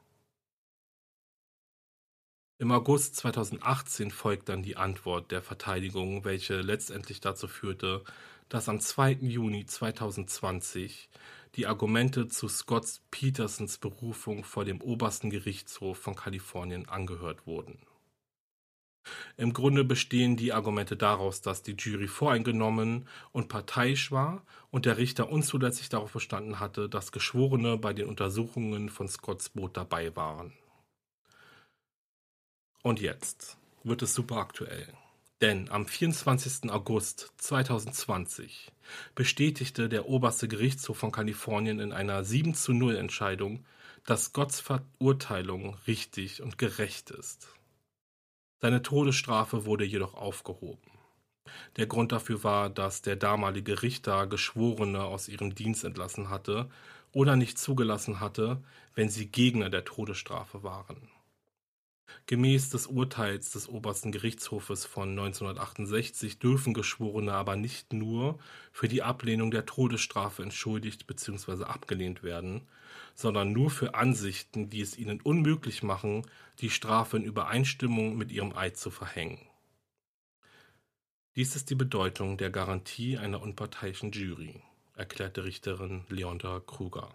Im August 2018 folgt dann die Antwort der Verteidigung, welche letztendlich dazu führte, dass am 2. Juni 2020 die Argumente zu Scott Petersons Berufung vor dem obersten Gerichtshof von Kalifornien angehört wurden. Im Grunde bestehen die Argumente daraus, dass die Jury voreingenommen und parteiisch war und der Richter unzulässig darauf bestanden hatte, dass Geschworene bei den Untersuchungen von Scotts Boot dabei waren. Und jetzt wird es super aktuell. Denn am 24. August 2020 bestätigte der oberste Gerichtshof von Kalifornien in einer 7 zu 0 Entscheidung, dass Scotts Verurteilung richtig und gerecht ist. Seine Todesstrafe wurde jedoch aufgehoben. Der Grund dafür war, dass der damalige Richter Geschworene aus ihrem Dienst entlassen hatte oder nicht zugelassen hatte, wenn sie Gegner der Todesstrafe waren. Gemäß des Urteils des Obersten Gerichtshofes von 1968 dürfen Geschworene aber nicht nur für die Ablehnung der Todesstrafe entschuldigt bzw. abgelehnt werden, sondern nur für Ansichten, die es ihnen unmöglich machen, die Strafe in Übereinstimmung mit ihrem Eid zu verhängen. Dies ist die Bedeutung der Garantie einer unparteiischen Jury, erklärte Richterin Leonda Kruger.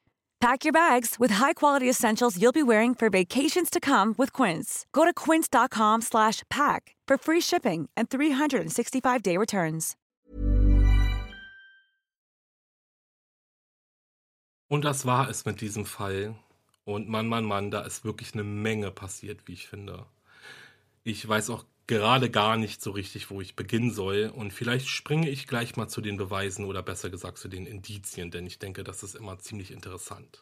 Pack your bags with high-quality essentials you'll be wearing for vacations to come with Quince. Go to quince.com/pack for free shipping and 365-day returns. Und das war es mit diesem Fall. Und Mann, Mann, Mann, da ist wirklich eine Menge passiert, wie ich finde. Ich weiß auch gerade gar nicht so richtig, wo ich beginnen soll. Und vielleicht springe ich gleich mal zu den Beweisen oder besser gesagt zu den Indizien, denn ich denke, das ist immer ziemlich interessant.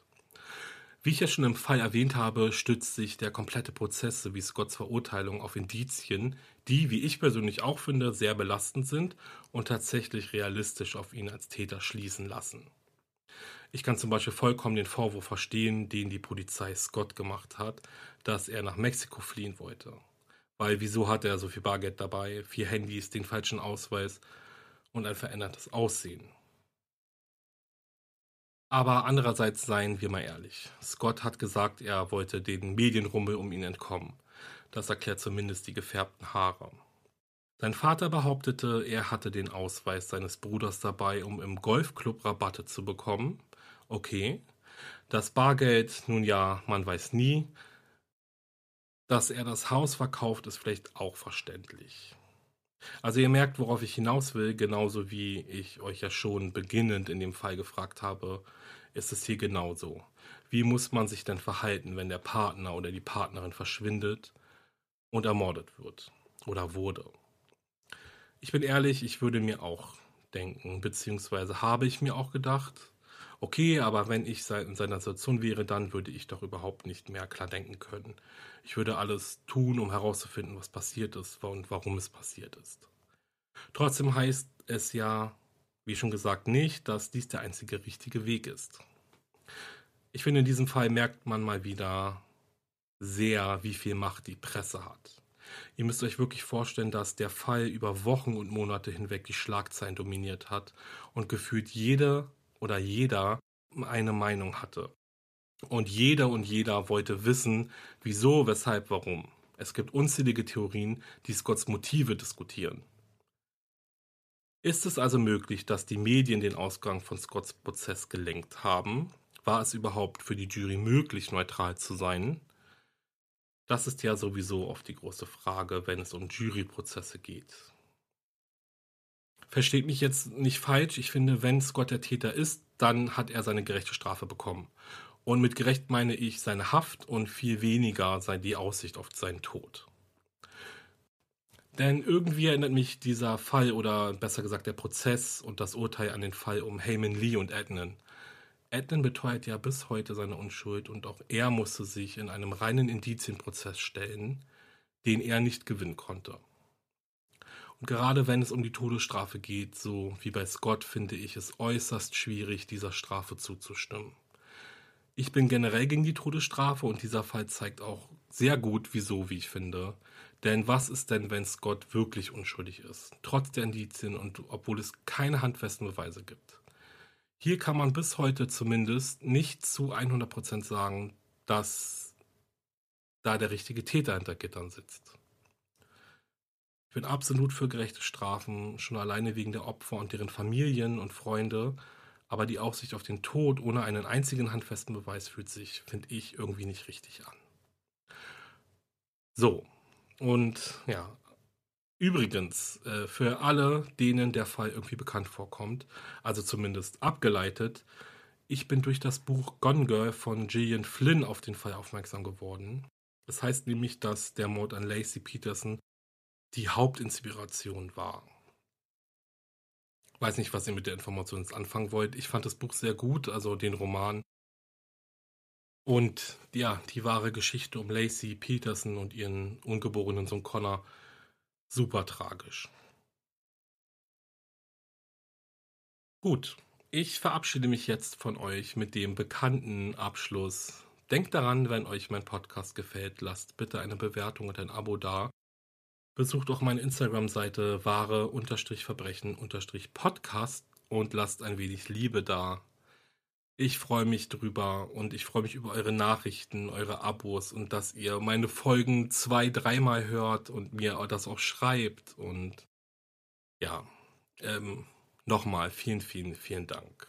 Wie ich ja schon im Fall erwähnt habe, stützt sich der komplette Prozess sowie Scotts Verurteilung auf Indizien, die, wie ich persönlich auch finde, sehr belastend sind und tatsächlich realistisch auf ihn als Täter schließen lassen. Ich kann zum Beispiel vollkommen den Vorwurf verstehen, den die Polizei Scott gemacht hat, dass er nach Mexiko fliehen wollte. Weil wieso hat er so viel Bargeld dabei, vier Handys, den falschen Ausweis und ein verändertes Aussehen? Aber andererseits seien wir mal ehrlich. Scott hat gesagt, er wollte den Medienrummel um ihn entkommen. Das erklärt zumindest die gefärbten Haare. Sein Vater behauptete, er hatte den Ausweis seines Bruders dabei, um im Golfclub Rabatte zu bekommen. Okay. Das Bargeld, nun ja, man weiß nie. Dass er das Haus verkauft, ist vielleicht auch verständlich. Also ihr merkt, worauf ich hinaus will, genauso wie ich euch ja schon beginnend in dem Fall gefragt habe, ist es hier genauso. Wie muss man sich denn verhalten, wenn der Partner oder die Partnerin verschwindet und ermordet wird oder wurde? Ich bin ehrlich, ich würde mir auch denken, beziehungsweise habe ich mir auch gedacht, okay, aber wenn ich in seiner Situation wäre, dann würde ich doch überhaupt nicht mehr klar denken können. Ich würde alles tun, um herauszufinden, was passiert ist und warum es passiert ist. Trotzdem heißt es ja, wie schon gesagt, nicht, dass dies der einzige richtige Weg ist. Ich finde, in diesem Fall merkt man mal wieder sehr, wie viel Macht die Presse hat. Ihr müsst euch wirklich vorstellen, dass der Fall über Wochen und Monate hinweg die Schlagzeilen dominiert hat und gefühlt jede oder jeder eine Meinung hatte. Und jeder und jeder wollte wissen, wieso, weshalb, warum. Es gibt unzählige Theorien, die Scotts Motive diskutieren. Ist es also möglich, dass die Medien den Ausgang von Scotts Prozess gelenkt haben? War es überhaupt für die Jury möglich, neutral zu sein? Das ist ja sowieso oft die große Frage, wenn es um Juryprozesse geht. Versteht mich jetzt nicht falsch, ich finde, wenn Scott der Täter ist, dann hat er seine gerechte Strafe bekommen. Und mit gerecht meine ich seine Haft und viel weniger sei die Aussicht auf seinen Tod. Denn irgendwie erinnert mich dieser Fall oder besser gesagt der Prozess und das Urteil an den Fall um Heyman Lee und Adnan. Adnan beteuert ja bis heute seine Unschuld und auch er musste sich in einem reinen Indizienprozess stellen, den er nicht gewinnen konnte. Und gerade wenn es um die Todesstrafe geht, so wie bei Scott, finde ich es äußerst schwierig, dieser Strafe zuzustimmen. Ich bin generell gegen die Todesstrafe und dieser Fall zeigt auch sehr gut, wieso, wie ich finde. Denn was ist denn, wenn Scott wirklich unschuldig ist, trotz der Indizien und obwohl es keine handfesten Beweise gibt? Hier kann man bis heute zumindest nicht zu 100% sagen, dass da der richtige Täter hinter Gittern sitzt. Ich bin absolut für gerechte Strafen, schon alleine wegen der Opfer und deren Familien und Freunde. Aber die Aussicht auf den Tod ohne einen einzigen handfesten Beweis fühlt sich, finde ich, irgendwie nicht richtig an. So, und ja, übrigens, äh, für alle, denen der Fall irgendwie bekannt vorkommt, also zumindest abgeleitet, Ich bin durch das Buch Gone Girl von Gillian Flynn auf den Fall aufmerksam geworden. Das heißt nämlich, dass der Mord an Lacey Peterson die Hauptinspiration war. Weiß nicht, was ihr mit der Information jetzt anfangen wollt. Ich fand das Buch sehr gut, also den Roman. Und ja, die wahre Geschichte um Lacey Peterson und ihren ungeborenen Sohn Connor super tragisch. Gut, ich verabschiede mich jetzt von euch mit dem bekannten Abschluss. Denkt daran, wenn euch mein Podcast gefällt, lasst bitte eine Bewertung und ein Abo da. Besucht auch meine Instagram-Seite wahre-verbrechen-podcast und lasst ein wenig Liebe da. Ich freue mich drüber und ich freue mich über eure Nachrichten, eure Abos und dass ihr meine Folgen zwei, dreimal hört und mir das auch schreibt. Und ja, ähm, Nochmal vielen, vielen, vielen Dank.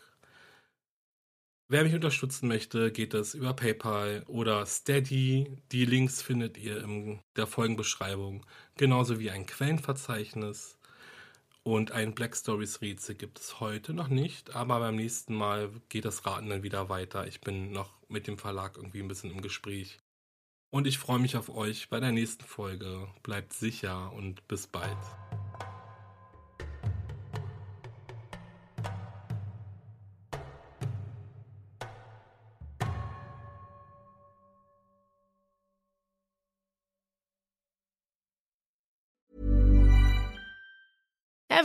Wer mich unterstützen möchte, geht es über PayPal oder Steady. Die Links findet ihr in der Folgenbeschreibung, genauso wie ein Quellenverzeichnis. Und ein Black Stories Rätsel gibt es heute noch nicht, aber beim nächsten Mal geht das Raten dann wieder weiter. Ich bin noch mit dem Verlag irgendwie ein bisschen im Gespräch. Und ich freue mich auf euch bei der nächsten Folge. Bleibt sicher und bis bald.